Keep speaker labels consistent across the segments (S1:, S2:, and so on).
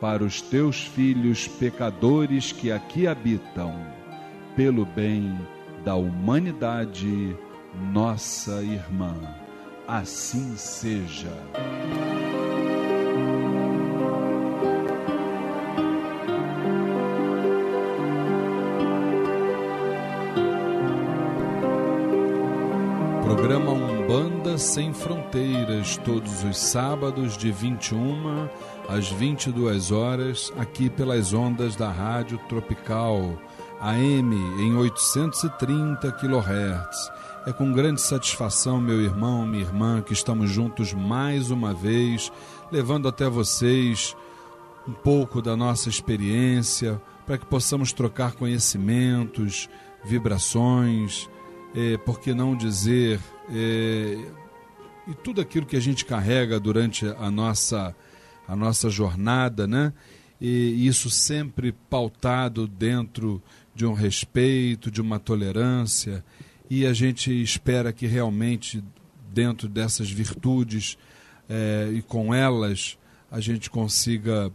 S1: para os teus filhos pecadores que aqui habitam, pelo bem da humanidade, nossa irmã. Assim seja. Programa Umbanda Sem Fronteiras, todos os sábados de 21 às 22 horas, aqui pelas ondas da Rádio Tropical, AM em 830 kHz. É com grande satisfação, meu irmão, minha irmã, que estamos juntos mais uma vez, levando até vocês um pouco da nossa experiência, para que possamos trocar conhecimentos, vibrações, é, por que não dizer, é, e tudo aquilo que a gente carrega durante a nossa a nossa jornada, né? E isso sempre pautado dentro de um respeito, de uma tolerância, e a gente espera que realmente dentro dessas virtudes é, e com elas a gente consiga,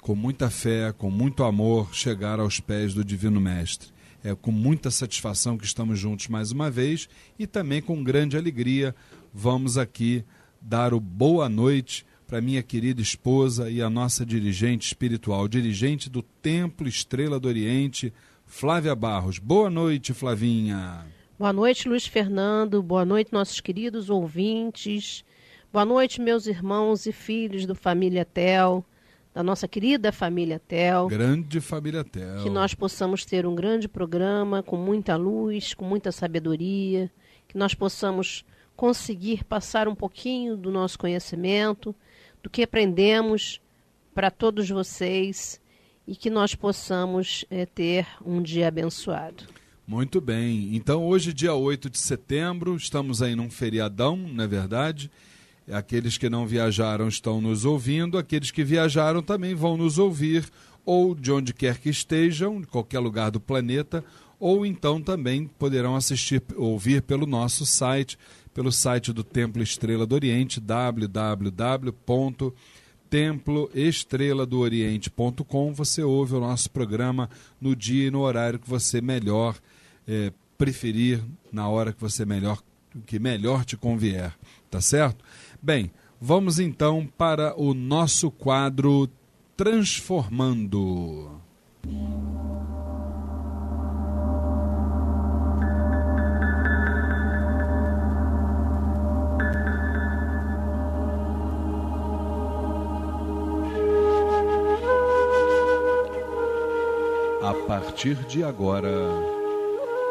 S1: com muita fé, com muito amor, chegar aos pés do Divino Mestre. É com muita satisfação que estamos juntos mais uma vez e também com grande alegria vamos aqui dar o boa noite para minha querida esposa e a nossa dirigente espiritual, dirigente do Templo Estrela do Oriente, Flávia Barros. Boa noite, Flavinha.
S2: Boa noite, Luiz Fernando. Boa noite, nossos queridos ouvintes. Boa noite, meus irmãos e filhos do Família Tel, da nossa querida Família Tel.
S1: Grande Família Tel.
S2: Que nós possamos ter um grande programa com muita luz, com muita sabedoria, que nós possamos conseguir passar um pouquinho do nosso conhecimento, do que aprendemos para todos vocês e que nós possamos é, ter um dia abençoado.
S1: Muito bem. Então, hoje, dia 8 de setembro, estamos aí num feriadão, não é verdade? Aqueles que não viajaram estão nos ouvindo, aqueles que viajaram também vão nos ouvir, ou de onde quer que estejam, de qualquer lugar do planeta, ou então também poderão assistir, ouvir pelo nosso site, pelo site do Templo Estrela do Oriente, www.temploestreladooriente.com. Você ouve o nosso programa no dia e no horário que você melhor é, preferir, na hora que você melhor que melhor te convier, tá certo? Bem, vamos então para o nosso quadro Transformando. Partir de agora,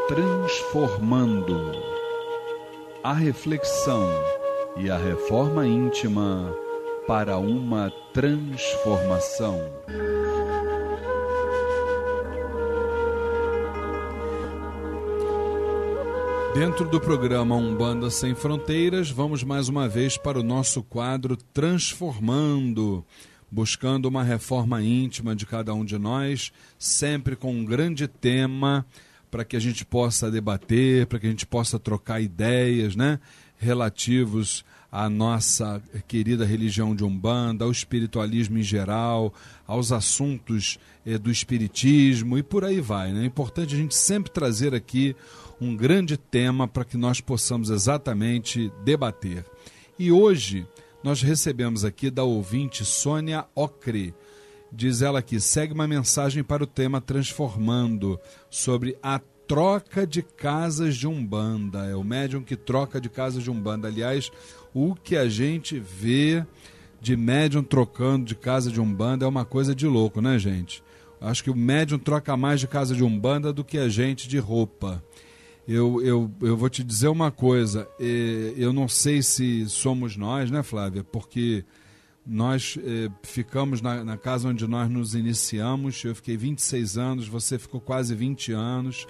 S1: transformando a reflexão e a reforma íntima para uma transformação. Dentro do programa Umbanda Sem Fronteiras, vamos mais uma vez para o nosso quadro Transformando, buscando uma reforma íntima de cada um de nós, sempre com um grande tema para que a gente possa debater, para que a gente possa trocar ideias, né? relativos à nossa querida religião de Umbanda, ao espiritualismo em geral, aos assuntos eh, do espiritismo e por aí vai. Né? É importante a gente sempre trazer aqui um grande tema para que nós possamos exatamente debater. E hoje nós recebemos aqui da ouvinte Sônia Ocre. Diz ela que segue uma mensagem para o tema Transformando, sobre a troca de casas de Umbanda. É o médium que troca de casas de Umbanda. Aliás, o que a gente vê de médium trocando de casa de Umbanda é uma coisa de louco, né, gente? Acho que o médium troca mais de casa de Umbanda do que a gente de roupa. Eu, eu, eu vou te dizer uma coisa, eu não sei se somos nós, né, Flávia? Porque nós eh, ficamos na, na, casa onde nós nos iniciamos, eu fiquei 26 anos, você ficou quase 20 anos.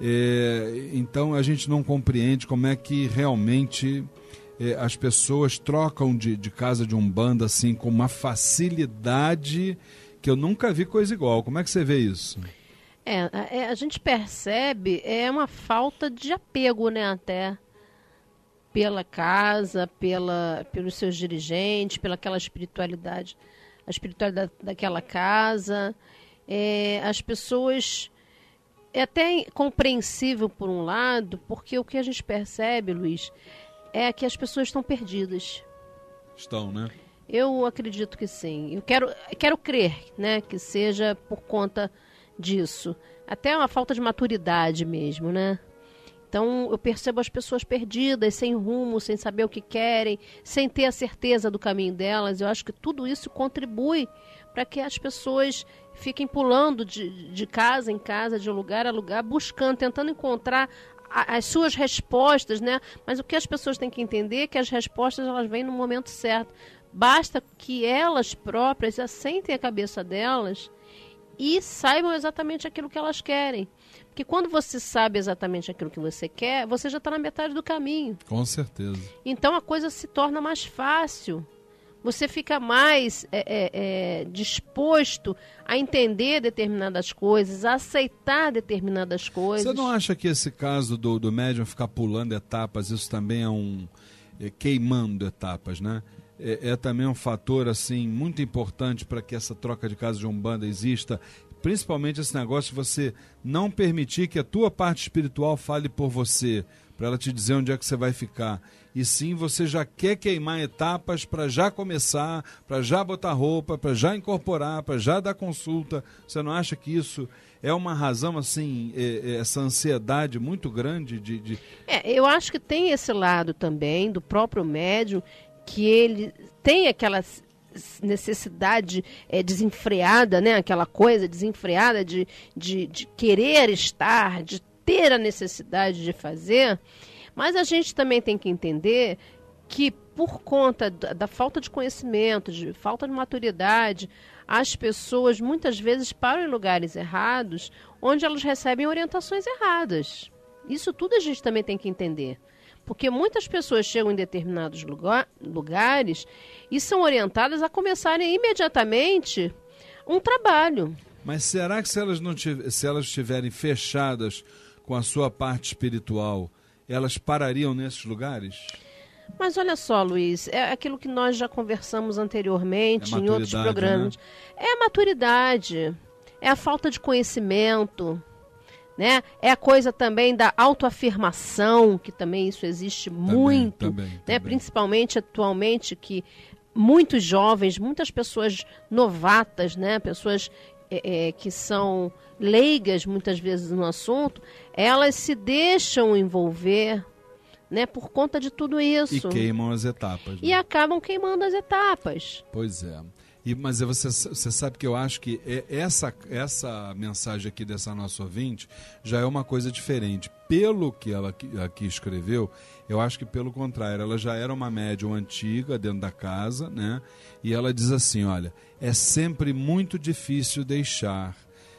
S1: É, então a gente não compreende como é que realmente é, as pessoas trocam de, de casa de um bando assim com uma facilidade que eu nunca vi coisa igual. Como é que você vê isso?
S2: É, é, a gente percebe é uma falta de apego, né, até pela casa, pela, pelos seus dirigentes, pela aquela espiritualidade, a espiritualidade daquela casa. É, as pessoas é até compreensível por um lado, porque o que a gente percebe, Luiz, é que as pessoas estão perdidas.
S1: Estão, né?
S2: Eu acredito que sim. Eu quero, quero crer, né, que seja por conta disso. Até uma falta de maturidade mesmo, né? Então eu percebo as pessoas perdidas, sem rumo, sem saber o que querem, sem ter a certeza do caminho delas. Eu acho que tudo isso contribui para que as pessoas fiquem pulando de, de casa em casa, de lugar a lugar, buscando, tentando encontrar as suas respostas, né? Mas o que as pessoas têm que entender é que as respostas elas vêm no momento certo. Basta que elas próprias assentem a cabeça delas e saibam exatamente aquilo que elas querem. Porque quando você sabe exatamente aquilo que você quer, você já está na metade do caminho.
S1: Com certeza.
S2: Então a coisa se torna mais fácil você fica mais é, é, é, disposto a entender determinadas coisas, a aceitar determinadas coisas.
S1: Você não acha que esse caso do, do médium ficar pulando etapas, isso também é um. É, queimando etapas, né? É, é também um fator assim muito importante para que essa troca de casa de umbanda exista principalmente esse negócio de você não permitir que a tua parte espiritual fale por você, para ela te dizer onde é que você vai ficar. E sim, você já quer queimar etapas para já começar, para já botar roupa, para já incorporar, para já dar consulta. Você não acha que isso é uma razão, assim, é, é, essa ansiedade muito grande de, de.
S2: É, eu acho que tem esse lado também do próprio médium, que ele tem aquelas necessidade é, desenfreada, né? aquela coisa desenfreada de, de, de querer estar, de ter a necessidade de fazer. Mas a gente também tem que entender que por conta da, da, falta de conhecimento, de falta de maturidade, as pessoas muitas vezes param em lugares errados, onde elas recebem orientações erradas. Isso tudo a gente também tem que entender. Porque muitas pessoas chegam em determinados lugar, lugares e são orientadas a começarem imediatamente um trabalho.
S1: Mas será que se elas, não se elas estiverem fechadas com a sua parte espiritual, elas parariam nesses lugares?
S2: Mas olha só, Luiz, é aquilo que nós já conversamos anteriormente é em outros programas. Né? É a maturidade, é a falta de conhecimento né? É a coisa também da autoafirmação, que também isso existe também, muito, também, né? Também. Principalmente atualmente que muitos jovens, muitas pessoas novatas, né? Pessoas é, é, que são leigas muitas vezes no assunto, elas se deixam envolver né, por conta de tudo isso.
S1: E queimam as etapas. Né?
S2: E acabam queimando as etapas.
S1: Pois é. E, mas você, você sabe que eu acho que é, essa, essa mensagem aqui dessa nossa ouvinte já é uma coisa diferente. Pelo que ela aqui escreveu, eu acho que pelo contrário, ela já era uma médium antiga dentro da casa, né? E ela diz assim: olha, é sempre muito difícil deixar,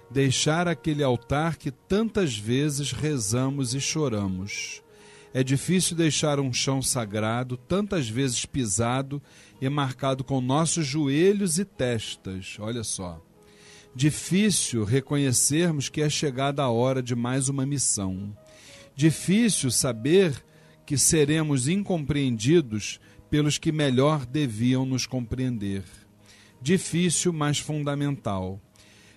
S1: deixar aquele altar que tantas vezes rezamos e choramos. É difícil deixar um chão sagrado, tantas vezes pisado e marcado com nossos joelhos e testas. Olha só. Difícil reconhecermos que é chegada a hora de mais uma missão. Difícil saber que seremos incompreendidos pelos que melhor deviam nos compreender. Difícil, mas fundamental.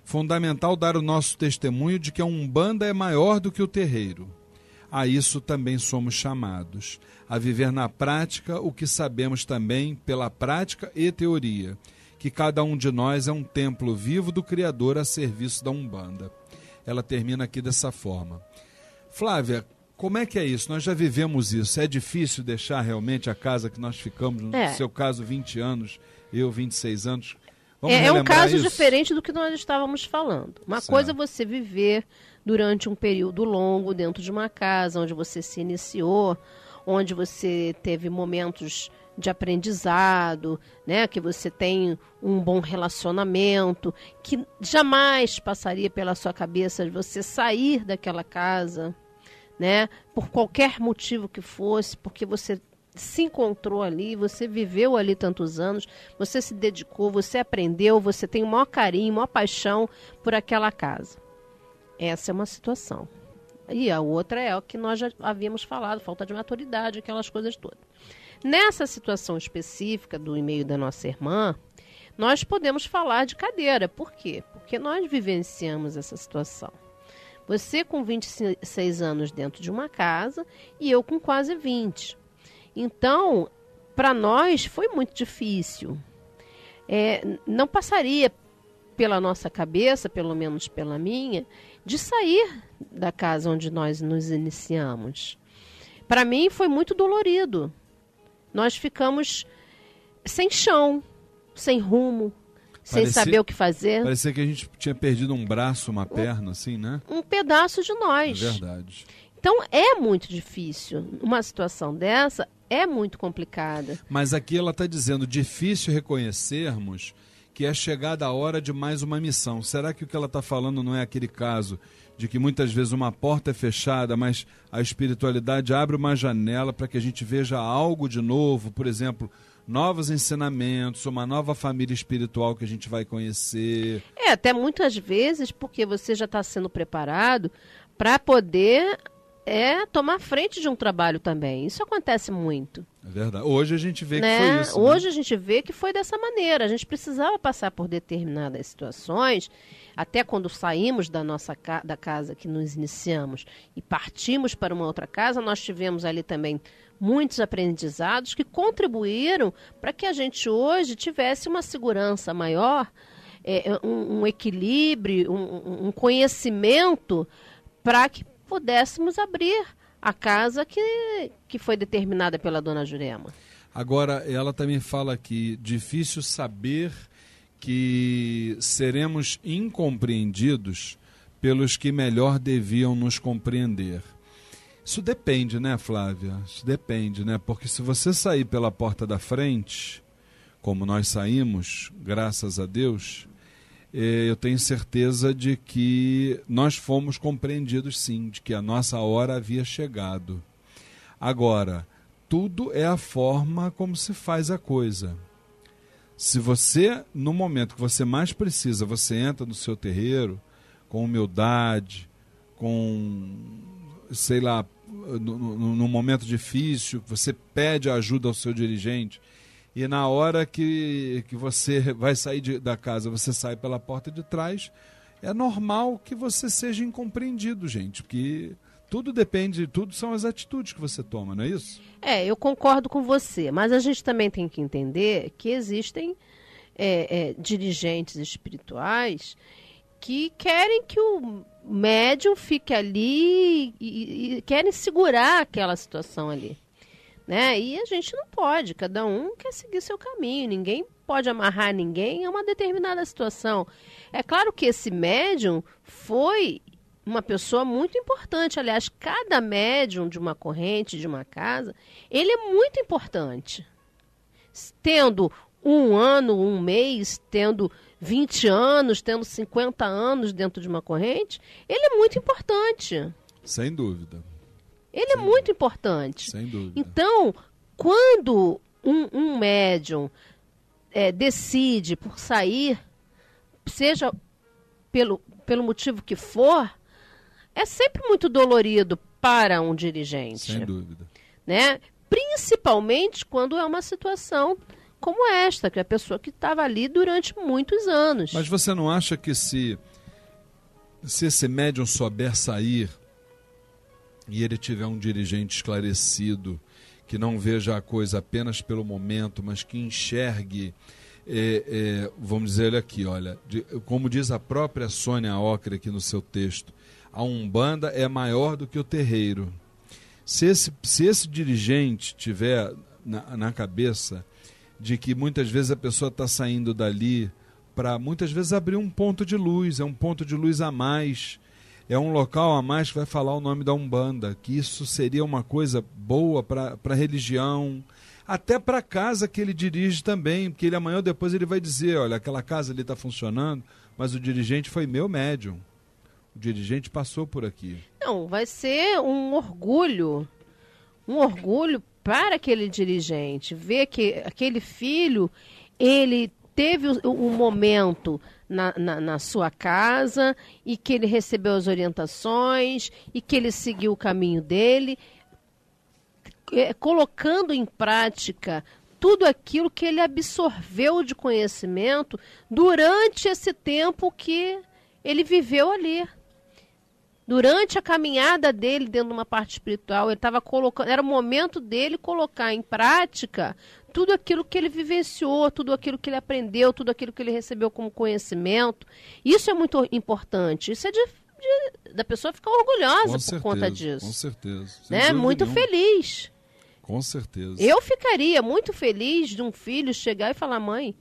S1: Fundamental dar o nosso testemunho de que a Umbanda é maior do que o terreiro. A isso também somos chamados a viver na prática o que sabemos também pela prática e teoria, que cada um de nós é um templo vivo do Criador a serviço da Umbanda. Ela termina aqui dessa forma. Flávia, como é que é isso? Nós já vivemos isso. É difícil deixar realmente a casa que nós ficamos, no é. seu caso, 20 anos, eu 26 anos.
S2: Vamos é, é um caso isso? diferente do que nós estávamos falando. Uma certo. coisa é você viver durante um período longo dentro de uma casa onde você se iniciou, onde você teve momentos de aprendizado, né, que você tem um bom relacionamento, que jamais passaria pela sua cabeça de você sair daquela casa, né, por qualquer motivo que fosse, porque você se encontrou ali, você viveu ali tantos anos, você se dedicou, você aprendeu, você tem o maior carinho, maior paixão por aquela casa. Essa é uma situação. E a outra é o que nós já havíamos falado, falta de maturidade, aquelas coisas todas. Nessa situação específica do e-mail da nossa irmã, nós podemos falar de cadeira. Por quê? Porque nós vivenciamos essa situação. Você com 26 anos dentro de uma casa e eu com quase 20. Então, para nós foi muito difícil. É, não passaria pela nossa cabeça, pelo menos pela minha, de sair da casa onde nós nos iniciamos. Para mim foi muito dolorido. Nós ficamos sem chão, sem rumo, sem saber o que fazer.
S1: Parecia que a gente tinha perdido um braço, uma perna, assim, né?
S2: Um pedaço de nós.
S1: É verdade.
S2: Então é muito difícil. Uma situação dessa é muito complicada.
S1: Mas aqui ela está dizendo difícil reconhecermos que é chegada a hora de mais uma missão. Será que o que ela está falando não é aquele caso de que muitas vezes uma porta é fechada, mas a espiritualidade abre uma janela para que a gente veja algo de novo, por exemplo, novos ensinamentos, uma nova família espiritual que a gente vai conhecer.
S2: É, até muitas vezes porque você já está sendo preparado para poder é tomar frente de um trabalho também. Isso acontece muito.
S1: É verdade. Hoje a gente vê
S2: né?
S1: que foi isso.
S2: Né? Hoje a gente vê que foi dessa maneira. A gente precisava passar por determinadas situações, até quando saímos da nossa ca da casa que nos iniciamos e partimos para uma outra casa, nós tivemos ali também muitos aprendizados que contribuíram para que a gente hoje tivesse uma segurança maior, é, um, um, equilíbrio, um, um conhecimento para que pudéssemos abrir a casa que, que foi determinada pela dona Jurema.
S1: Agora, ela também fala que difícil saber que seremos incompreendidos pelos que melhor deviam nos compreender. Isso depende, né, Flávia? Isso depende, né? Porque se você sair pela porta da frente, como nós saímos, graças a Deus, eu tenho certeza de que nós fomos compreendidos sim, de que a nossa hora havia chegado. Agora, tudo é a forma como se faz a coisa. Se você, no momento que você mais precisa, você entra no seu terreiro com humildade, com, sei lá, num momento difícil, você pede ajuda ao seu dirigente, e na hora que, que você vai sair de, da casa, você sai pela porta de trás, é normal que você seja incompreendido, gente, porque tudo depende, tudo são as atitudes que você toma, não é isso?
S2: É, eu concordo com você, mas a gente também tem que entender que existem é, é, dirigentes espirituais que querem que o médium fique ali e, e, querem segurar aquela situação ali. Né? E a gente não pode, cada um quer seguir seu caminho, ninguém pode amarrar ninguém a uma determinada situação. É claro que esse médium foi uma pessoa muito importante. Aliás, cada médium de uma corrente, de uma casa, ele é muito importante. Tendo um ano, um mês, tendo 20 anos, tendo 50 anos dentro de uma corrente, ele é muito importante.
S1: Sem dúvida.
S2: Ele é Sem é muito dúvida. importante.
S1: Sem dúvida.
S2: Então, quando um, um médium é, decide por sair, seja pelo, pelo motivo que for, é sempre muito dolorido para um dirigente.
S1: Sem dúvida.
S2: Né? Principalmente quando é uma situação como esta, que é a pessoa que estava ali durante muitos anos.
S1: Mas você não acha que se, se esse médium souber sair e ele tiver um dirigente esclarecido, que não veja a coisa apenas pelo momento, mas que enxergue, é, é, vamos dizer aqui, olha, de, como diz a própria Sônia Ocre aqui no seu texto, a Umbanda é maior do que o terreiro. Se esse, se esse dirigente tiver na, na cabeça de que muitas vezes a pessoa está saindo dali para muitas vezes abrir um ponto de luz, é um ponto de luz a mais, é um local a mais que vai falar o nome da Umbanda, que isso seria uma coisa boa para a religião, até para a casa que ele dirige também, porque ele amanhã ou depois ele vai dizer, olha, aquela casa ali está funcionando, mas o dirigente foi meu médium. O dirigente passou por aqui.
S2: Não, vai ser um orgulho, um orgulho para aquele dirigente, ver que aquele filho, ele teve um momento na, na, na, sua casa e que ele recebeu as orientações e que ele seguiu o caminho dele, é, colocando em prática tudo aquilo que ele absorveu de conhecimento durante esse tempo que ele viveu ali. Durante a caminhada dele dentro de uma parte espiritual, ele estava colocando, era o momento dele colocar em prática tudo aquilo que ele vivenciou, tudo aquilo que ele aprendeu, tudo aquilo que ele recebeu como conhecimento. Isso é muito importante. Isso é de, de da pessoa ficar orgulhosa com por certeza, conta disso.
S1: Com certeza.
S2: Né? Muito feliz.
S1: Com certeza.
S2: Eu ficaria muito feliz de um filho chegar e falar, mãe,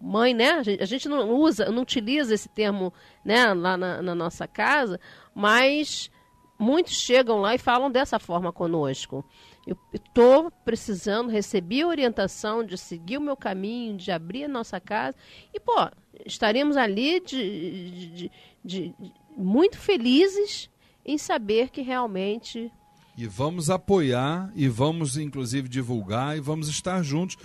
S2: mãe, né? A gente, a gente, não usa, não utiliza esse termo né, lá na, na, nossa casa, mas muitos chegam lá e falam dessa forma conosco. Eu estou precisando, recebi a orientação de seguir o meu caminho, de abrir a nossa casa. E, pô, estaremos ali de, de, de, de muito felizes em saber que realmente.
S1: E vamos apoiar, e vamos, inclusive, divulgar, e vamos estar juntos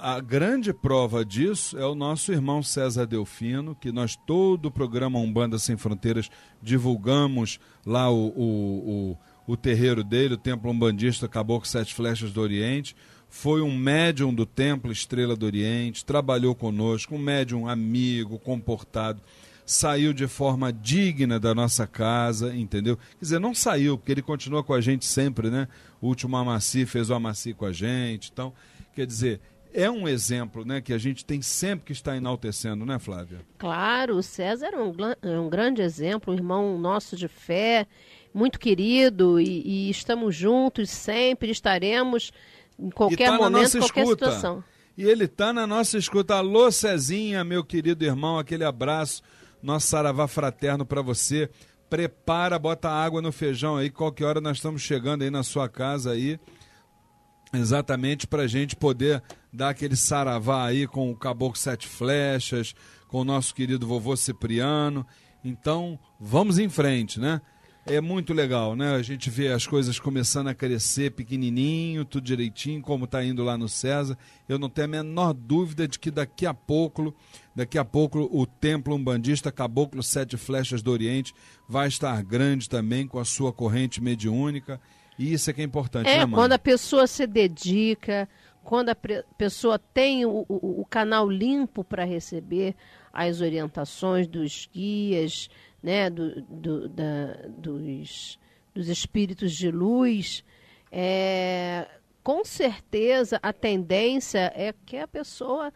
S1: a grande prova disso é o nosso irmão César Delfino, que nós todo o programa Umbanda Sem Fronteiras divulgamos lá o, o, o, o terreiro dele, o Templo Umbandista Caboclo Sete Flechas do Oriente. Foi um médium do Templo Estrela do Oriente, trabalhou conosco, um médium amigo, comportado saiu de forma digna da nossa casa, entendeu? Quer dizer, não saiu, porque ele continua com a gente sempre, né? O último Amaci fez o Amaci com a gente. Então, quer dizer, é um exemplo né, que a gente tem sempre que estar enaltecendo, né, Flávia?
S2: Claro, o César é um, é um grande exemplo, um irmão nosso de fé, muito querido, e, e estamos juntos sempre, estaremos em qualquer tá momento, qualquer escuta. situação.
S1: E ele está na nossa escuta. Alô, Cezinha, meu querido irmão, aquele abraço nosso saravá fraterno para você. Prepara, bota água no feijão aí, qualquer hora nós estamos chegando aí na sua casa aí, exatamente para a gente poder dar aquele saravá aí com o Caboclo Sete Flechas, com o nosso querido vovô Cipriano. Então, vamos em frente, né? É muito legal, né? A gente vê as coisas começando a crescer pequenininho, tudo direitinho, como está indo lá no César. Eu não tenho a menor dúvida de que daqui a pouco, daqui a pouco o templo umbandista Caboclo Sete Flechas do Oriente vai estar grande também com a sua corrente mediúnica. E isso é que é importante,
S2: é,
S1: né, mãe?
S2: quando a pessoa se dedica, quando a pessoa tem o, o, o canal limpo para receber as orientações dos guias, né, do, do, da, dos, dos espíritos de luz, é, com certeza a tendência é que a pessoa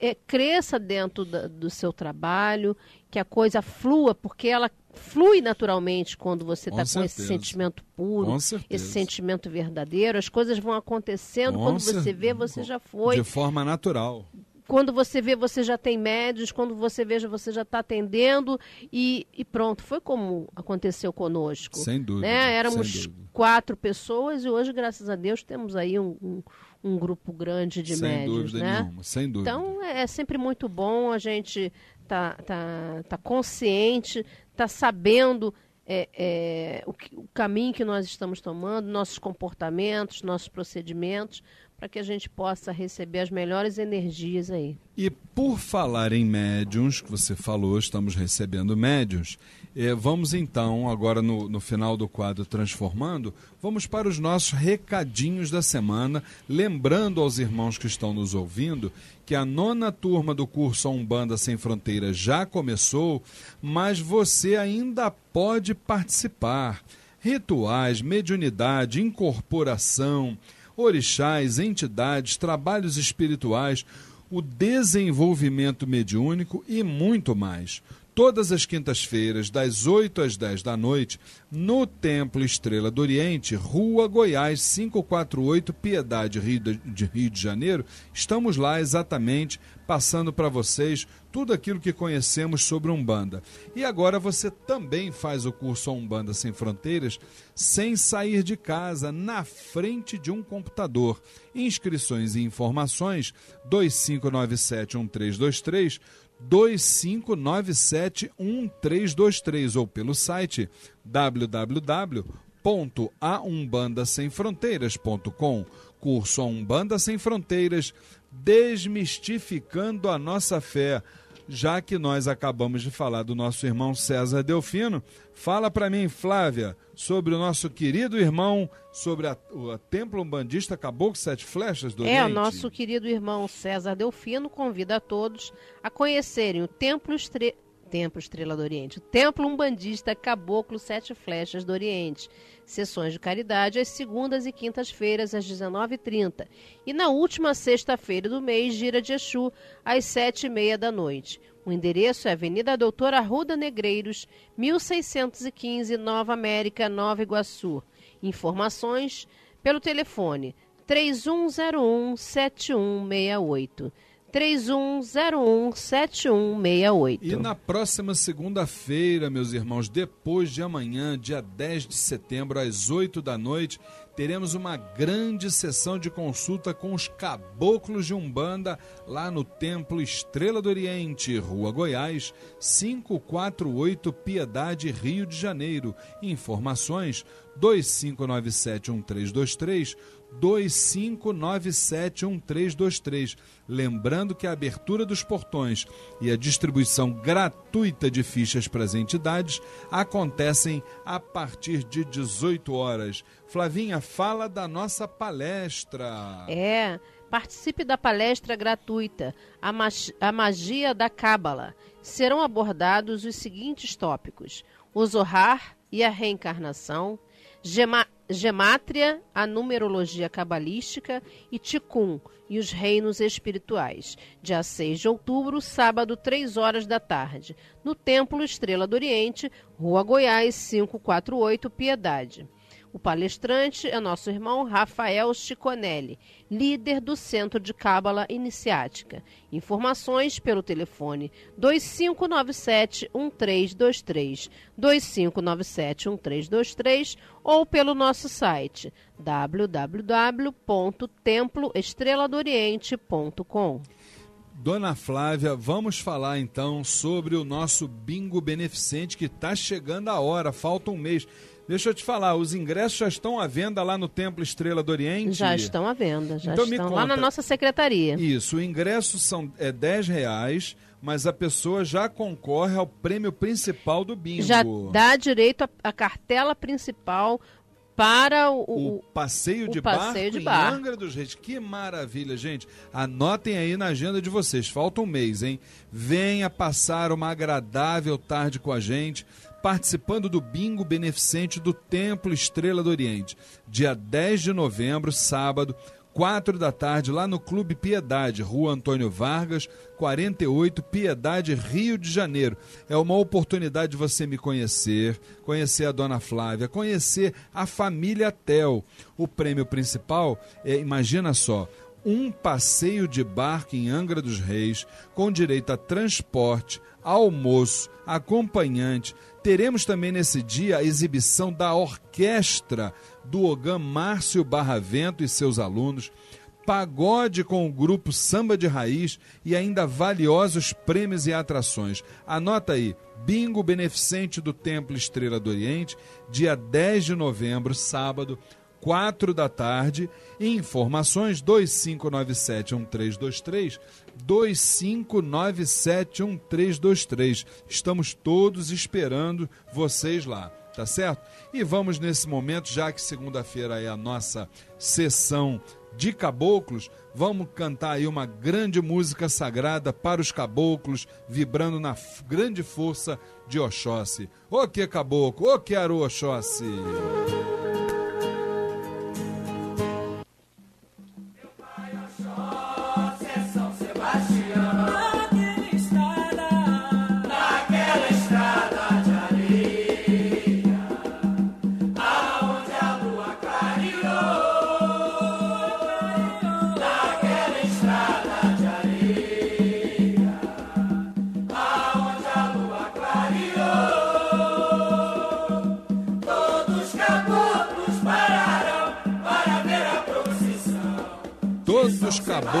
S2: é, cresça dentro da, do seu trabalho, que a coisa flua, porque ela flui naturalmente quando você está com, com esse sentimento puro, esse sentimento verdadeiro. As coisas vão acontecendo, com quando você vê, você já foi.
S1: De forma natural.
S2: Quando você vê, você já tem médios, quando você veja, você já está atendendo e, e, pronto. Foi como aconteceu conosco.
S1: Sem dúvida.
S2: Né? Éramos dúvida. quatro pessoas e hoje, graças a Deus, temos aí um, um, um grupo grande de
S1: sem
S2: médios.
S1: Dúvida
S2: né?
S1: nenhuma, sem dúvida.
S2: Então é, é sempre muito bom a gente tá, tá, tá consciente, tá sabendo é, é, o, o, caminho que nós estamos tomando, nossos comportamentos, nossos procedimentos, para que a gente possa receber as melhores energias aí.
S1: E por falar em médiums, que você falou, estamos recebendo médiums, eh, vamos então, agora no, no final do quadro Transformando, vamos para os nossos recadinhos da semana, lembrando aos irmãos que estão nos ouvindo que a nona turma do curso Umbanda Sem Fronteiras já começou, mas você ainda pode participar. Rituais, mediunidade, incorporação, orixás, entidades, trabalhos espirituais, o desenvolvimento mediúnico e muito mais. Todas as quintas-feiras, das 8 às 10 da noite, no Templo Estrela do Oriente, Rua Goiás 548, Piedade, Rio de, Rio de Janeiro. Estamos lá exatamente passando para vocês tudo aquilo que conhecemos sobre Umbanda. E agora você também faz o curso Umbanda Sem Fronteiras sem sair de casa, na frente de um computador. Inscrições e informações 25971323 25971323 ou pelo site www.aumbandasemfronteiras.com. Curso Umbanda Sem Fronteiras desmistificando a nossa fé. Já que nós acabamos de falar do nosso irmão César Delfino, fala para mim, Flávia, sobre o nosso querido irmão, sobre a, o a Templo Umbandista Caboclo Sete Flechas do
S2: É, o nosso querido irmão César Delfino convida a todos a conhecerem o Templo Estre... Templo Estrela do Oriente, o Templo Umbandista Caboclo Sete Flechas do Oriente. Sessões de caridade às segundas e quintas-feiras, às 19h30. E na última sexta-feira do mês, gira de Exu, às 7h30 da noite. O endereço é Avenida Doutora Arruda Negreiros, 1615, Nova América, Nova Iguaçu. Informações pelo telefone 3101 7168. 31017168.
S1: E na próxima segunda-feira, meus irmãos, depois de amanhã, dia 10 de setembro, às 8 da noite, teremos uma grande sessão de consulta com os caboclos de Umbanda lá no Templo Estrela do Oriente, Rua Goiás, 548 Piedade, Rio de Janeiro. Informações 25971323 25971323. Lembrando que a abertura dos portões e a distribuição gratuita de fichas para as entidades acontecem a partir de 18 horas. Flavinha, fala da nossa palestra.
S2: É, participe da palestra gratuita A, Mag a Magia da Cábala. Serão abordados os seguintes tópicos: o Zohar e a reencarnação, Gemátria, a numerologia cabalística e Ticum e os reinos espirituais. Dia 6 de outubro, sábado, 3 horas da tarde, no Templo Estrela do Oriente, Rua Goiás, 548, Piedade. O palestrante é nosso irmão Rafael Chiconelli, líder do Centro de Cábala Iniciática. Informações pelo telefone 2597-1323, 2597-1323 ou pelo nosso site www.temploestreladoriente.com.
S1: Dona Flávia, vamos falar então sobre o nosso bingo beneficente que está chegando a hora, falta um mês. Deixa eu te falar, os ingressos já estão à venda lá no Templo Estrela do Oriente?
S2: Já estão à venda, já então, estão lá na nossa secretaria.
S1: Isso, o ingresso são é 10 reais, mas a pessoa já concorre ao prêmio principal do bingo.
S2: Já dá direito à cartela principal para o,
S1: o, passeio, de, o passeio de barco em Angra dos Reis. Que maravilha, gente. Anotem aí na agenda de vocês. Falta um mês, hein? Venha passar uma agradável tarde com a gente participando do bingo beneficente do Templo Estrela do Oriente, dia 10 de novembro, sábado, 4 da tarde, lá no Clube Piedade, Rua Antônio Vargas, 48, Piedade, Rio de Janeiro. É uma oportunidade de você me conhecer, conhecer a dona Flávia, conhecer a família Tel. O prêmio principal é, imagina só, um passeio de barco em Angra dos Reis, com direito a transporte, almoço, acompanhante, Teremos também nesse dia a exibição da orquestra do Ogã Márcio Barravento e seus alunos, pagode com o grupo Samba de Raiz e ainda valiosos prêmios e atrações. Anota aí, bingo beneficente do Templo Estrela do Oriente, dia 10 de novembro, sábado, 4 da tarde. Informações 25971323 25971323. Estamos todos esperando vocês lá, tá certo? E vamos nesse momento, já que segunda-feira é a nossa sessão de caboclos, vamos cantar aí uma grande música sagrada para os caboclos, vibrando na grande força de Oxóssi. O que caboclo, o que o Oxóssi?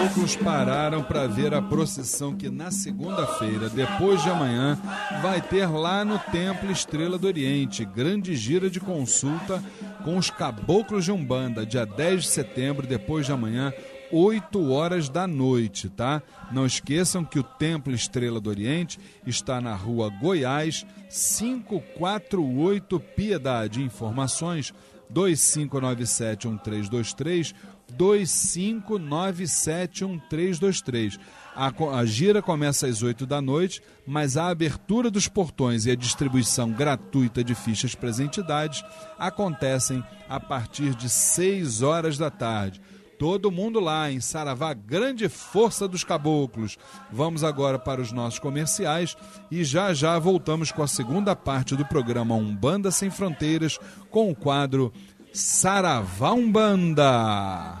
S1: Os caboclos pararam para ver a procissão que na segunda-feira, depois de amanhã, vai ter lá no Templo Estrela do Oriente, grande gira de consulta com os caboclos de Umbanda, dia 10 de setembro, depois de amanhã, 8 horas da noite, tá? Não esqueçam que o Templo Estrela do Oriente está na rua Goiás, 548 Piedade. Informações 25971323 25971323. A, a gira começa às 8 da noite, mas a abertura dos portões e a distribuição gratuita de fichas para as entidades acontecem a partir de 6 horas da tarde. Todo mundo lá em Saravá, grande força dos caboclos. Vamos agora para os nossos comerciais e já já voltamos com a segunda parte do programa Umbanda Sem Fronteiras com o quadro Saravá Umbanda.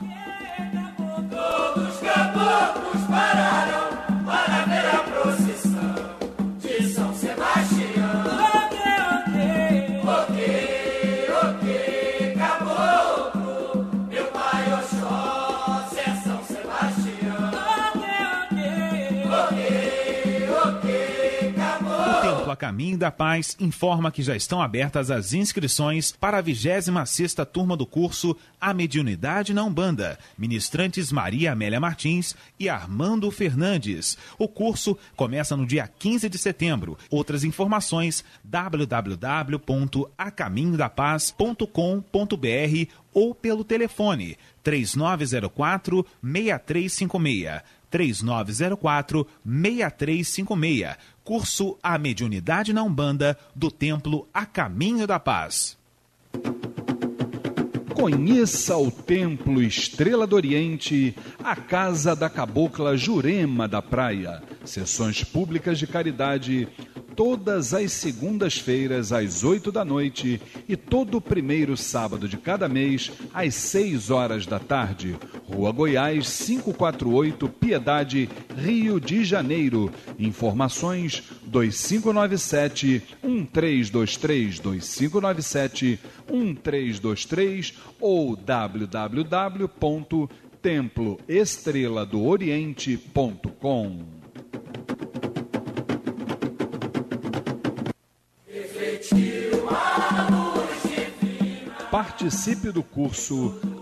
S1: Todos caboclos
S3: Caminho da Paz informa que já estão abertas as inscrições para a 26 turma do curso A Mediunidade na Umbanda, ministrantes Maria Amélia Martins e Armando Fernandes. O curso começa no dia 15 de setembro. Outras informações www.acaminhodapaz.com.br ou pelo telefone 3904 6356. 3904 6356. Curso A Mediunidade na Umbanda do Templo A Caminho da Paz.
S1: Conheça o Templo Estrela do Oriente, a Casa da Cabocla Jurema da Praia. Sessões públicas de caridade todas as segundas-feiras às oito da noite e todo primeiro sábado de cada mês às seis horas da tarde. Rua Goiás, 548, Piedade, Rio de Janeiro. Informações 2597 1323 2597 1323 ou www.temploestreladooriente.com. Participe do curso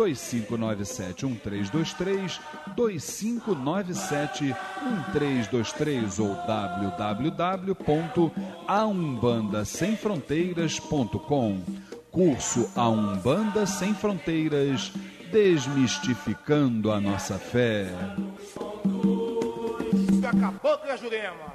S1: 2597 1323 2597 1323 ou www.aumbandasemfronteiras.com Curso A Umbanda Sem Fronteiras Desmistificando a Nossa Fé. Acabou com a Jurema.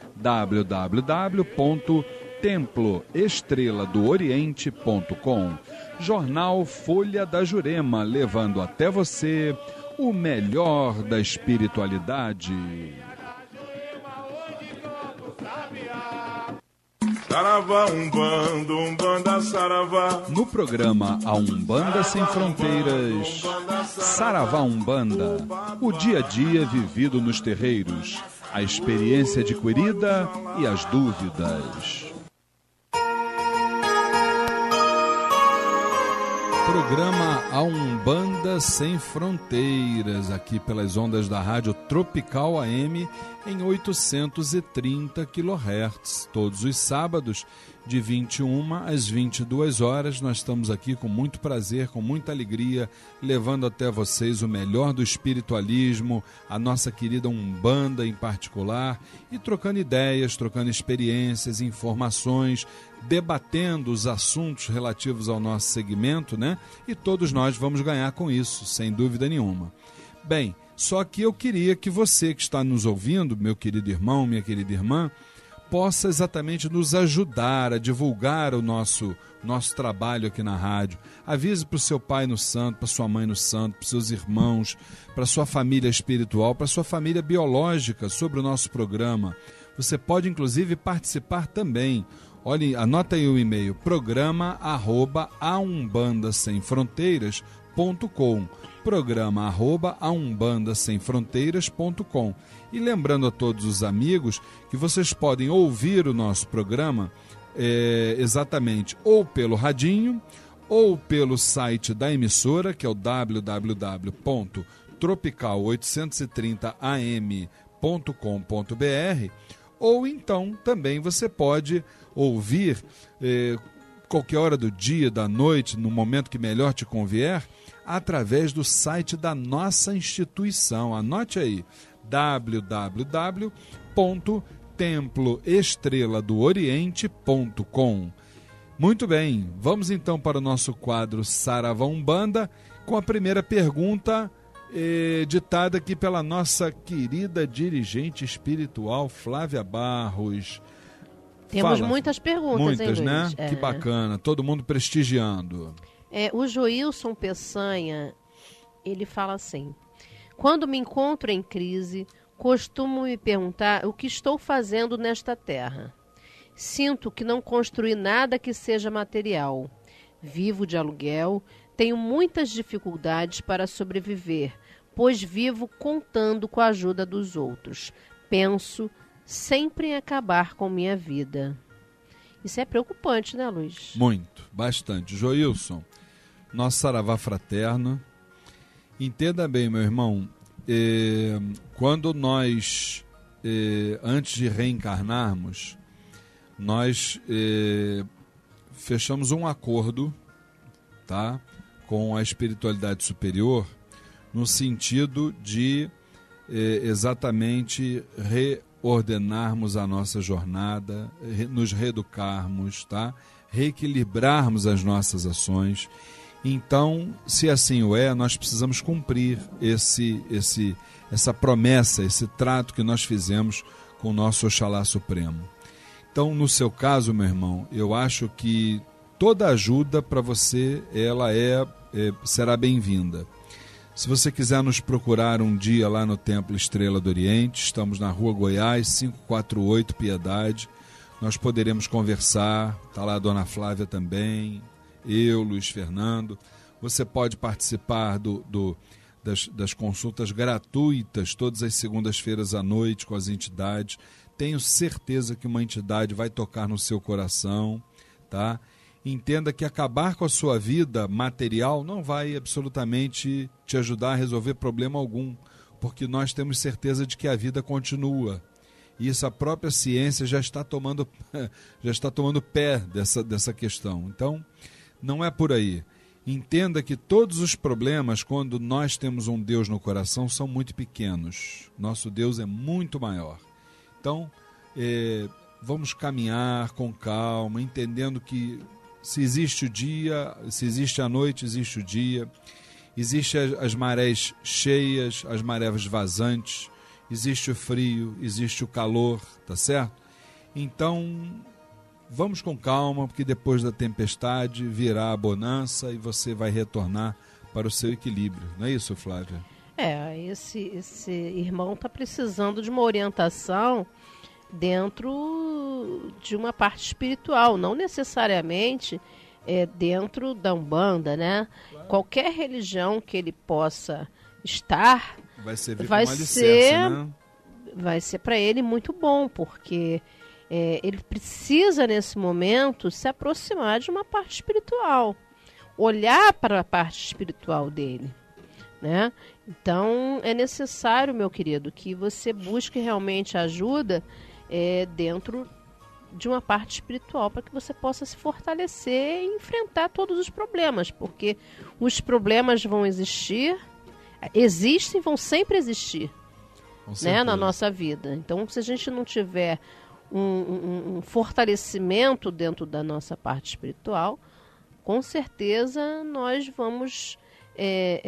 S1: www.temploestreladooriente.com. Jornal Folha da Jurema, levando até você o melhor da espiritualidade. Saravá, Umbanda, Umbanda, Saravá. No programa A Umbanda Sem Fronteiras, Saravá Umbanda, o dia a dia vivido nos terreiros a experiência adquirida e as dúvidas. Programa A Umbanda Sem Fronteiras, aqui pelas ondas da Rádio Tropical AM em 830 kHz, todos os sábados de 21 às 22 horas. Nós estamos aqui com muito prazer, com muita alegria, levando até vocês o melhor do espiritualismo, a nossa querida Umbanda em particular, e trocando ideias, trocando experiências, informações, debatendo os assuntos relativos ao nosso segmento, né? E todos nós vamos ganhar com isso, sem dúvida nenhuma. Bem, só que eu queria que você que está nos ouvindo, meu querido irmão, minha querida irmã, possa exatamente nos ajudar a divulgar o nosso nosso trabalho aqui na rádio. Avise para o seu pai no santo, para sua mãe no santo, para seus irmãos, para sua família espiritual, para sua família biológica sobre o nosso programa. Você pode inclusive participar também. Olhe, anota aí o e-mail programa arroba aumbandasemfronteiras.com programa arroba aumbandasemfronteiras.com e lembrando a todos os amigos que vocês podem ouvir o nosso programa é, exatamente ou pelo radinho ou pelo site da emissora, que é o www.tropical830am.com.br, ou então também você pode ouvir é, qualquer hora do dia, da noite, no momento que melhor te convier, através do site da nossa instituição. Anote aí www.temploestreladooriente.com templo estrela do oriente.com. Muito bem, vamos então para o nosso quadro Saravá Umbanda com a primeira pergunta eh, ditada aqui pela nossa querida dirigente espiritual Flávia Barros.
S2: Temos Fala. muitas perguntas,
S1: muitas,
S2: hein,
S1: né?
S2: É.
S1: Que bacana, todo mundo prestigiando.
S2: É, o Joilson Peçanha, ele fala assim: Quando me encontro em crise, costumo me perguntar o que estou fazendo nesta terra. Sinto que não construí nada que seja material. Vivo de aluguel, tenho muitas dificuldades para sobreviver, pois vivo contando com a ajuda dos outros. Penso sempre em acabar com minha vida. Isso é preocupante, né, Luiz?
S1: Muito, bastante. Joilson, nosso saravá fraterno. Entenda bem, meu irmão, eh, quando nós, eh, antes de reencarnarmos, nós eh, fechamos um acordo, tá, com a espiritualidade superior, no sentido de exatamente reordenarmos a nossa jornada, nos reeducarmos, tá, reequilibrarmos as nossas ações. Então, se assim o é, nós precisamos cumprir esse, esse, essa promessa, esse trato que nós fizemos com o nosso Oxalá Supremo. Então, no seu caso, meu irmão, eu acho que toda ajuda para você ela é, é será bem-vinda. Se você quiser nos procurar um dia lá no Templo Estrela do Oriente, estamos na Rua Goiás, 548 Piedade. Nós poderemos conversar, está lá a Dona Flávia também, eu, Luiz Fernando. Você pode participar do, do das, das consultas gratuitas todas as segundas-feiras à noite com as entidades. Tenho certeza que uma entidade vai tocar no seu coração, tá? Entenda que acabar com a sua vida material não vai absolutamente te ajudar a resolver problema algum, porque nós temos certeza de que a vida continua. E isso a própria ciência já está tomando já está tomando pé dessa, dessa questão. Então, não é por aí. Entenda que todos os problemas, quando nós temos um Deus no coração, são muito pequenos. Nosso Deus é muito maior. Então, é, vamos caminhar com calma, entendendo que se existe o dia, se existe a noite, existe o dia. Existem as marés cheias, as marés vazantes, existe o frio, existe o calor, tá certo? Então, vamos com calma, porque depois da tempestade virá a bonança e você vai retornar para o seu equilíbrio. Não é isso, Flávia?
S2: É, esse, esse irmão está precisando de uma orientação dentro de uma parte espiritual, não necessariamente é, dentro da Umbanda, né? Claro. Qualquer religião que ele possa estar
S1: vai,
S2: vai
S1: ser né?
S2: vai ser para ele muito bom, porque é, ele precisa, nesse momento, se aproximar de uma parte espiritual, olhar para a parte espiritual dele. Né? Então, é necessário, meu querido, que você busque realmente ajuda é, dentro de uma parte espiritual para que você possa se fortalecer e enfrentar todos os problemas, porque os problemas vão existir, existem, vão sempre existir, né, na nossa vida. Então, se a gente não tiver um, um, um fortalecimento dentro da nossa parte espiritual, com certeza nós vamos é,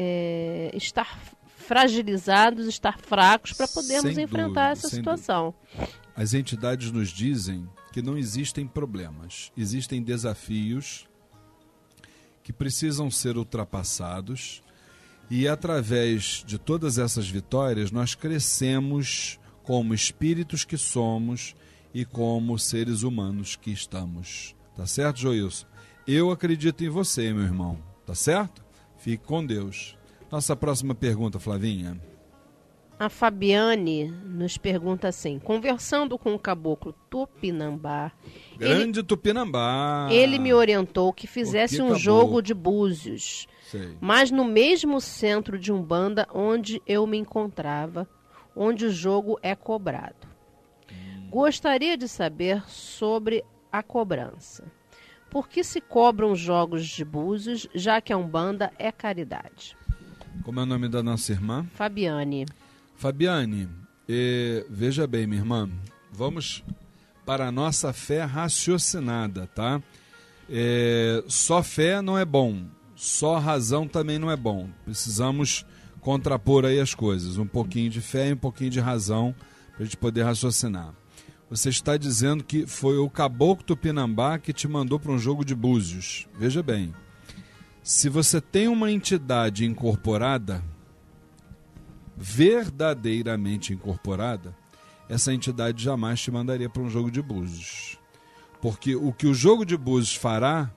S2: é, estar fragilizados, estar fracos para podermos enfrentar essa situação.
S1: Dúvida. As entidades nos dizem que não existem problemas, existem desafios que precisam ser ultrapassados e através de todas essas vitórias nós crescemos como espíritos que somos e como seres humanos que estamos. Tá certo, Joilson? Eu acredito em você, meu irmão. Tá certo? Fique com Deus. Nossa próxima pergunta, Flavinha.
S2: A Fabiane nos pergunta assim: conversando com o caboclo Tupinambá.
S1: Grande ele, Tupinambá.
S2: Ele me orientou que fizesse que um jogo de búzios. Sei. Mas no mesmo centro de Umbanda onde eu me encontrava, onde o jogo é cobrado. Gostaria de saber sobre a cobrança. Por que se cobram jogos de búzios, já que a Umbanda é caridade?
S1: Como é o nome da nossa irmã?
S2: Fabiane.
S1: Fabiane, eh, veja bem, minha irmã, vamos para a nossa fé raciocinada, tá? É, só fé não é bom, só razão também não é bom. Precisamos contrapor aí as coisas, um pouquinho de fé e um pouquinho de razão para a gente poder raciocinar. Você está dizendo que foi o caboclo Tupinambá que te mandou para um jogo de búzios. Veja bem, se você tem uma entidade incorporada, verdadeiramente incorporada, essa entidade jamais te mandaria para um jogo de búzios. Porque o que o jogo de búzios fará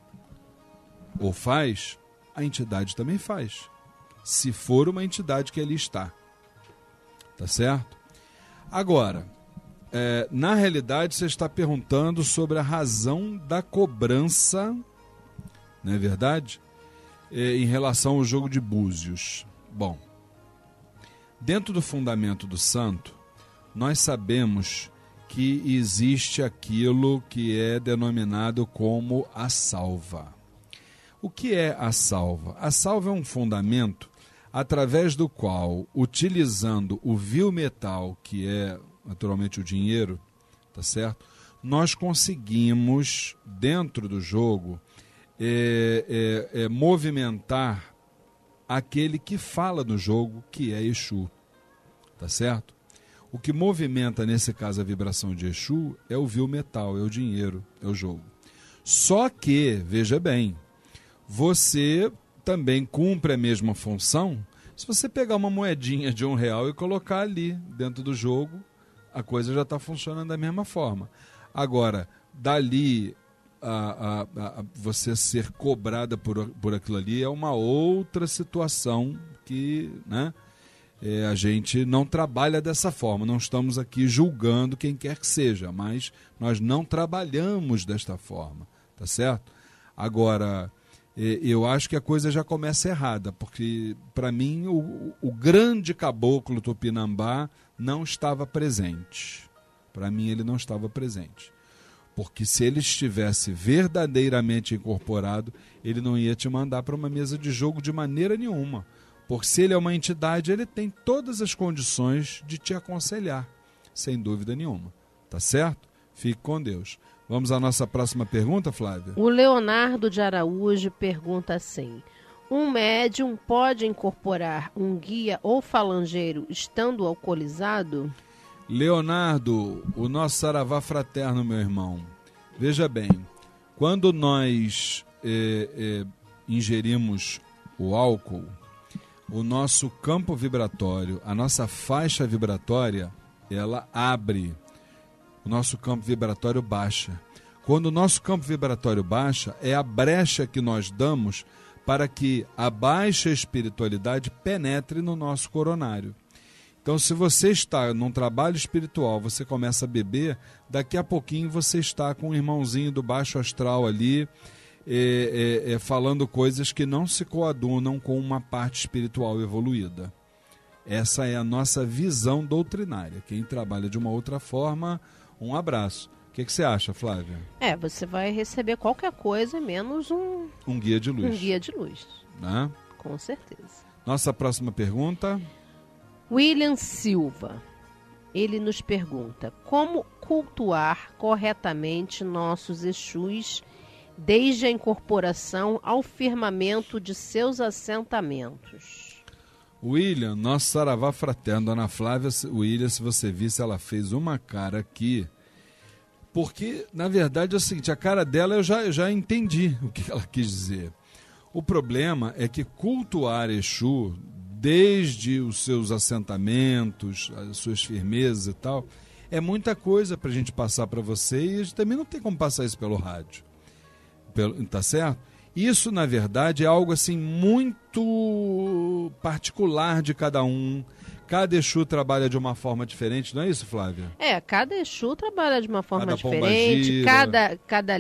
S1: ou faz, a entidade também faz. Se for uma entidade que ali está. Tá certo? Agora, é, na realidade, você está perguntando sobre a razão da cobrança, não é verdade? É, em relação ao jogo de búzios. Bom, dentro do fundamento do santo, nós sabemos que existe aquilo que é denominado como a salva. O que é a salva? A salva é um fundamento através do qual, utilizando o vil metal, que é naturalmente o dinheiro, tá certo? Nós conseguimos, dentro do jogo, é, é, é, movimentar aquele que fala no jogo, que é Exu, tá certo? O que movimenta, nesse caso, a vibração de Exu é o vil metal, é o dinheiro, é o jogo. Só que, veja bem, você também cumpre a mesma função se você pegar uma moedinha de um real e colocar ali dentro do jogo, a coisa já está funcionando da mesma forma. Agora, dali a, a, a, você ser cobrada por, por aquilo ali é uma outra situação que, né? é, a gente não trabalha dessa forma. Não estamos aqui julgando quem quer que seja, mas nós não trabalhamos desta forma, tá certo? Agora, é, eu acho que a coisa já começa errada, porque para mim o, o grande caboclo Tupinambá não estava presente. Para mim ele não estava presente. Porque se ele estivesse verdadeiramente incorporado, ele não ia te mandar para uma mesa de jogo de maneira nenhuma porque se ele é uma entidade, ele tem todas as condições de te aconselhar, sem dúvida nenhuma. Tá certo? Fique com Deus. Vamos à nossa próxima pergunta, Flávia?
S2: O Leonardo de Araújo pergunta assim: Um médium pode incorporar um guia ou falangeiro estando alcoolizado?
S1: Leonardo, o nosso saravá fraterno, meu irmão. Veja bem, quando nós é, é, ingerimos o álcool, o nosso campo vibratório, a nossa faixa vibratória, ela abre. O nosso campo vibratório baixa. Quando o nosso campo vibratório baixa, é a brecha que nós damos para que a baixa espiritualidade penetre no nosso coronário. Então, se você está num trabalho espiritual, você começa a beber, daqui a pouquinho você está com um irmãozinho do baixo astral ali, é, é, é, falando coisas que não se coadunam com uma parte espiritual evoluída. Essa é a nossa visão doutrinária. Quem trabalha de uma outra forma, um abraço. O que, que você acha, Flávia?
S2: É, você vai receber qualquer coisa menos um,
S1: um guia de luz.
S2: Um guia de luz.
S1: Né?
S2: Com certeza.
S1: Nossa próxima pergunta.
S2: William Silva. Ele nos pergunta: como cultuar corretamente nossos Exus desde a incorporação ao firmamento de seus assentamentos.
S1: William, nosso saravá fraterno, Dona Flávia, William, se você visse, ela fez uma cara aqui. Porque, na verdade, é o seguinte: a cara dela eu já, eu já entendi o que ela quis dizer. O problema é que cultuar Exu, desde os seus assentamentos, as suas firmezas e tal, é muita coisa para a gente passar para você e a gente também não tem como passar isso pelo rádio tá certo? Isso, na verdade, é algo assim muito particular de cada um. Cada Exu trabalha de uma forma diferente, não é isso, Flávia?
S2: É, cada Exu trabalha de uma forma cada diferente, cada, cada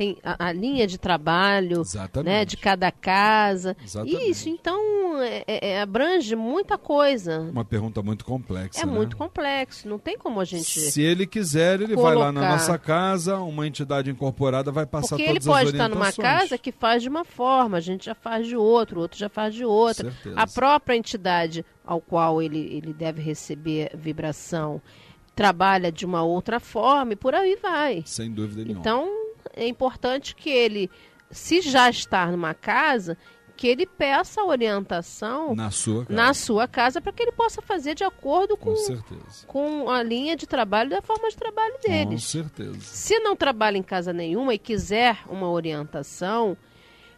S2: tem a, a, linha de trabalho né, de cada casa. Exatamente. Isso, então, é, é, é, abrange muita coisa.
S1: Uma pergunta muito complexa.
S2: É
S1: né?
S2: muito complexo, não tem como a gente.
S1: Se ele quiser, ele colocar. vai lá na nossa casa, uma entidade incorporada vai passar
S2: Porque
S1: todas
S2: ele pode estar numa casa que faz de uma forma, a gente já faz de outro, outro já faz de outra. Certeza. A própria entidade ao qual ele, ele deve receber vibração trabalha de uma outra forma e por aí vai.
S1: Sem dúvida nenhuma.
S2: Então, é importante que ele, se já está numa casa, que ele peça orientação
S1: na sua casa,
S2: na sua casa para que ele possa fazer de acordo com,
S1: com,
S2: com a linha de trabalho da forma de trabalho deles.
S1: Com certeza.
S2: Se não trabalha em casa nenhuma e quiser uma orientação,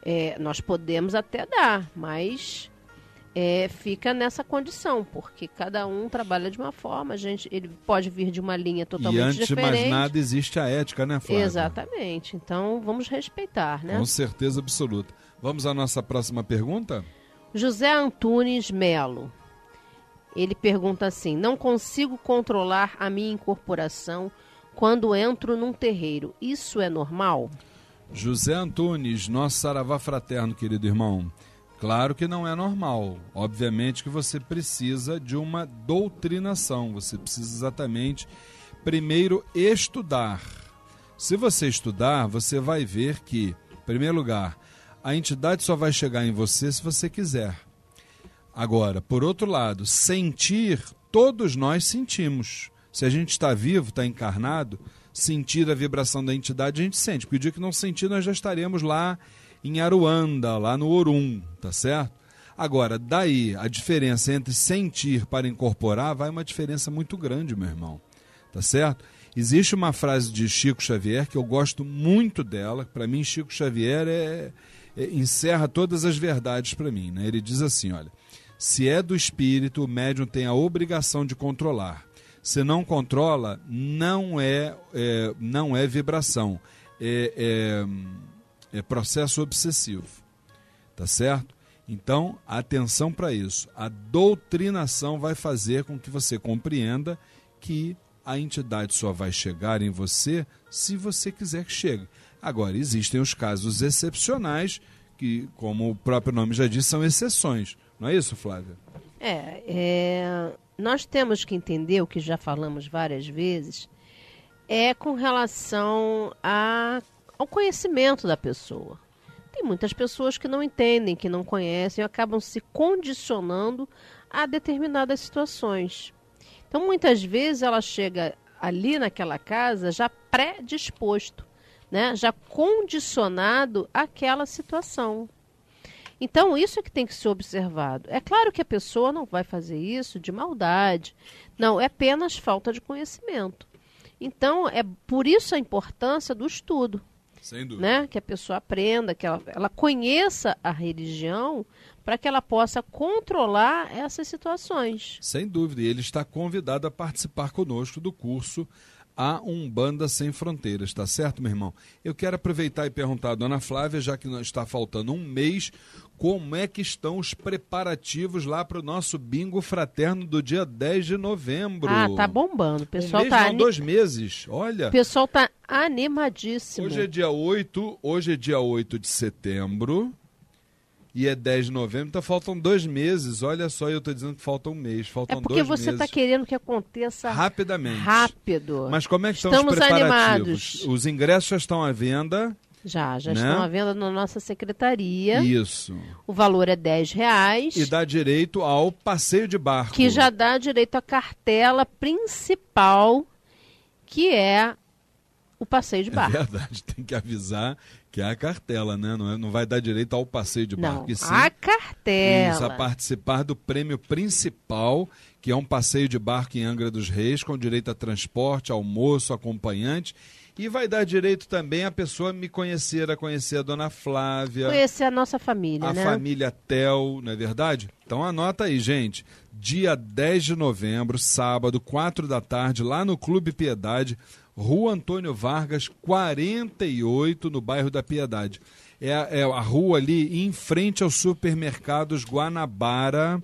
S2: é, nós podemos até dar, mas é, fica nessa condição, porque cada um trabalha de uma forma, a gente, ele pode vir de uma linha totalmente
S1: diferente. E antes
S2: diferente.
S1: de mais nada existe a ética, né, Flávia?
S2: Exatamente. Então vamos respeitar, né?
S1: Com certeza absoluta. Vamos à nossa próxima pergunta?
S2: José Antunes Melo. Ele pergunta assim: Não consigo controlar a minha incorporação quando entro num terreiro. Isso é normal?
S1: José Antunes, nosso saravá fraterno, querido irmão. Claro que não é normal. Obviamente que você precisa de uma doutrinação. Você precisa exatamente, primeiro, estudar. Se você estudar, você vai ver que, em primeiro lugar, a entidade só vai chegar em você se você quiser. Agora, por outro lado, sentir, todos nós sentimos. Se a gente está vivo, está encarnado, sentir a vibração da entidade, a gente sente. Porque o dia que não sentir, nós já estaremos lá em Aruanda, lá no Orum, tá certo? Agora, daí a diferença entre sentir para incorporar vai uma diferença muito grande, meu irmão. Tá certo? Existe uma frase de Chico Xavier que eu gosto muito dela. Para mim, Chico Xavier é, é, encerra todas as verdades para mim. Né? Ele diz assim: olha, se é do espírito, o médium tem a obrigação de controlar. Se não controla, não é, é não é vibração, é, é, é processo obsessivo. Tá certo? Então, atenção para isso. A doutrinação vai fazer com que você compreenda que a entidade só vai chegar em você se você quiser que chegue. Agora, existem os casos excepcionais que, como o próprio nome já diz, são exceções. Não é isso, Flávia?
S2: É, é, nós temos que entender o que já falamos várias vezes, é com relação a, ao conhecimento da pessoa. Tem muitas pessoas que não entendem, que não conhecem, acabam se condicionando a determinadas situações. Então, muitas vezes, ela chega ali naquela casa já predisposto né, já condicionado àquela situação. Então, isso é que tem que ser observado. É claro que a pessoa não vai fazer isso de maldade. Não, é apenas falta de conhecimento. Então, é por isso a importância do estudo.
S1: Sem dúvida.
S2: Né? Que a pessoa aprenda, que ela, ela conheça a religião para que ela possa controlar essas situações.
S1: Sem dúvida. E ele está convidado a participar conosco do curso a Umbanda Sem Fronteiras, tá certo, meu irmão? Eu quero aproveitar e perguntar à dona Flávia, já que está faltando um mês, como é que estão os preparativos lá para o nosso bingo fraterno do dia 10 de novembro?
S2: Ah, tá bombando. O pessoal
S1: um mês,
S2: tá
S1: não, anim... dois meses, olha.
S2: O pessoal tá animadíssimo.
S1: Hoje é dia 8, hoje é dia 8 de setembro e é 10 de novembro, então faltam dois meses. Olha só, eu estou dizendo que falta um mês, faltam
S2: dois meses. É
S1: porque
S2: você está querendo que aconteça
S1: rapidamente.
S2: Rápido.
S1: Mas como é que
S2: Estamos
S1: estão os preparativos?
S2: Animados.
S1: Os ingressos já estão à venda.
S2: Já, já
S1: né?
S2: estão à venda na nossa secretaria.
S1: Isso.
S2: O valor é 10 reais.
S1: E dá direito ao passeio de barco.
S2: Que já dá direito à cartela principal, que é o passeio de barco.
S1: É verdade, tem que avisar que é a cartela, né? Não, é, não vai dar direito ao passeio de barco.
S2: Não,
S1: e sim,
S2: a cartela.
S1: Isso, a participar do prêmio principal, que é um passeio de barco em Angra dos Reis, com direito a transporte, almoço, acompanhante. E vai dar direito também a pessoa me conhecer, a conhecer a dona Flávia.
S2: Conhecer a nossa família,
S1: a
S2: né?
S1: A família Tel, não é verdade? Então anota aí, gente. Dia 10 de novembro, sábado, 4 da tarde, lá no Clube Piedade Rua Antônio Vargas, 48, no bairro da Piedade. É a, é a rua ali em frente aos supermercados Guanabara,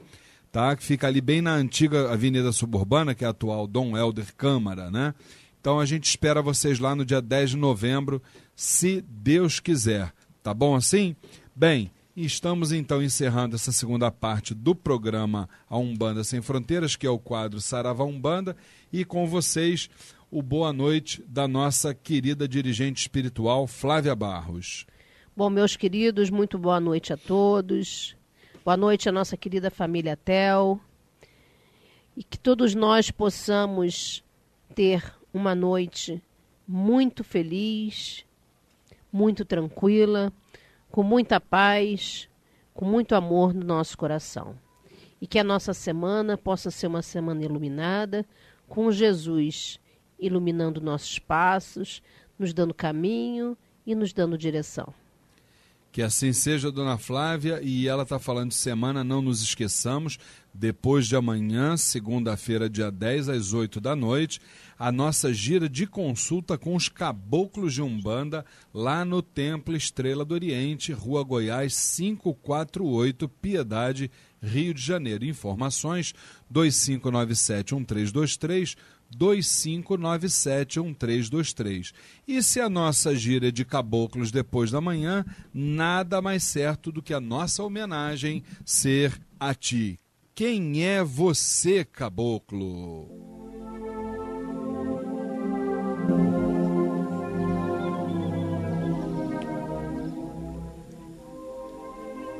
S1: tá? que fica ali bem na antiga Avenida Suburbana, que é a atual Dom Helder Câmara. Né? Então a gente espera vocês lá no dia 10 de novembro, se Deus quiser. Tá bom assim? Bem, estamos então encerrando essa segunda parte do programa A Umbanda Sem Fronteiras, que é o quadro Sarava Umbanda, e com vocês o boa noite da nossa querida dirigente espiritual, Flávia Barros.
S2: Bom, meus queridos, muito boa noite a todos. Boa noite à nossa querida família Tel. E que todos nós possamos ter uma noite muito feliz, muito tranquila, com muita paz, com muito amor no nosso coração. E que a nossa semana possa ser uma semana iluminada, com Jesus iluminando nossos passos, nos dando caminho e nos dando direção.
S1: Que assim seja, dona Flávia, e ela está falando de semana, não nos esqueçamos, depois de amanhã, segunda-feira, dia 10, às 8 da noite, a nossa gira de consulta com os caboclos de Umbanda, lá no Templo Estrela do Oriente, Rua Goiás 548, Piedade, Rio de Janeiro. Informações 2597-1323, 2597-1323. E se a nossa gira de caboclos depois da manhã, nada mais certo do que a nossa homenagem ser a ti. Quem é você, caboclo?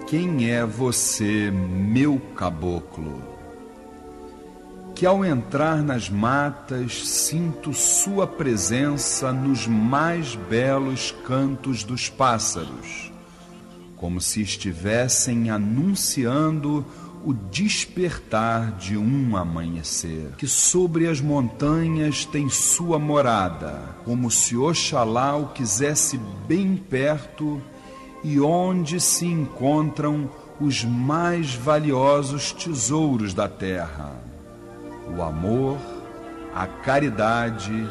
S1: Quem é você, meu caboclo? Que ao entrar nas matas sinto sua presença nos mais belos cantos dos pássaros, como se estivessem anunciando o despertar de um amanhecer, que sobre as montanhas tem sua morada, como se Oxalá o quisesse bem perto e onde se encontram os mais valiosos tesouros da terra: o amor, a caridade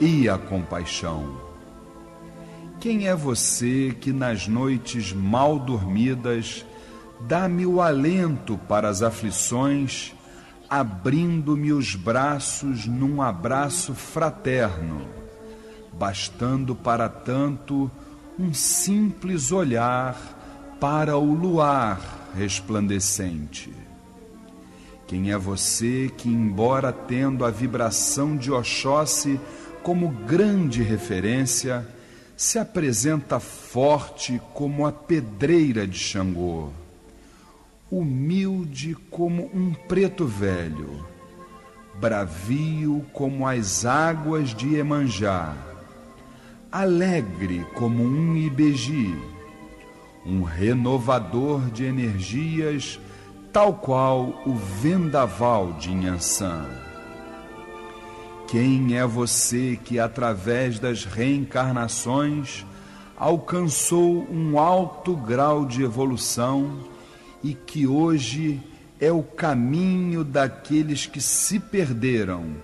S1: e a compaixão. Quem é você que nas noites mal dormidas dá-me o alento para as aflições, abrindo-me os braços num abraço fraterno, bastando para tanto um simples olhar para o luar resplandecente. Quem é você que, embora tendo a vibração de Oxóssi como grande referência, se apresenta forte como a pedreira de Xangô, humilde como um preto velho, bravio como as águas de Emanjá, alegre como um ibeji, um renovador de energias, tal qual o vendaval de Inhansã. Quem é você que, através das reencarnações, alcançou um alto grau de evolução e que hoje é o caminho daqueles que se perderam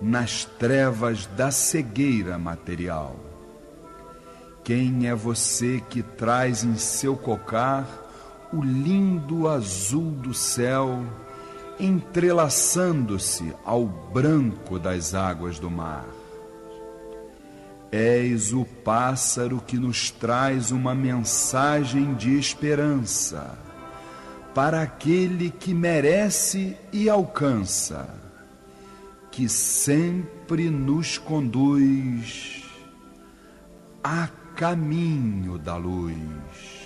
S1: nas trevas da cegueira material? Quem é você que traz em seu cocar o lindo azul do céu, entrelaçando-se ao branco das águas do mar? És o pássaro que nos traz uma mensagem de esperança para aquele que merece e alcança, que sempre nos conduz a caminho da luz.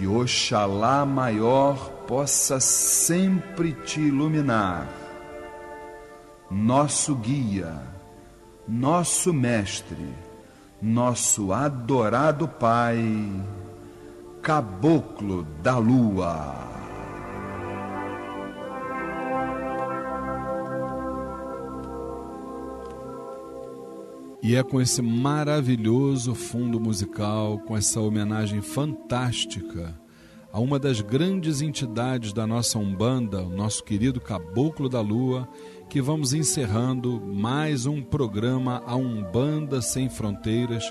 S1: Que Oxalá maior possa sempre te iluminar, nosso guia, nosso mestre, nosso adorado Pai, Caboclo da Lua. E é com esse maravilhoso fundo musical, com essa homenagem fantástica a uma das grandes entidades da nossa Umbanda, o nosso querido Caboclo da Lua, que vamos encerrando mais um programa A Umbanda Sem Fronteiras,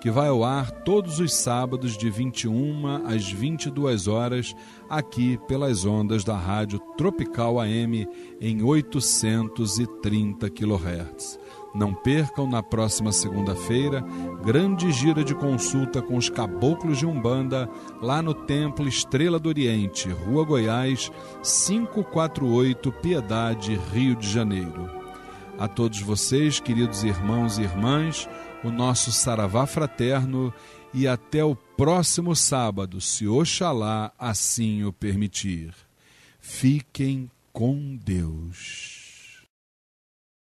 S1: que vai ao ar todos os sábados de 21 às 22 horas, aqui pelas ondas da Rádio Tropical AM em 830 kHz. Não percam na próxima segunda-feira grande gira de consulta com os caboclos de Umbanda lá no Templo Estrela do Oriente, Rua Goiás, 548, Piedade, Rio de Janeiro. A todos vocês, queridos irmãos e irmãs, o nosso saravá fraterno e até o próximo sábado, se Oxalá assim o permitir. Fiquem com Deus.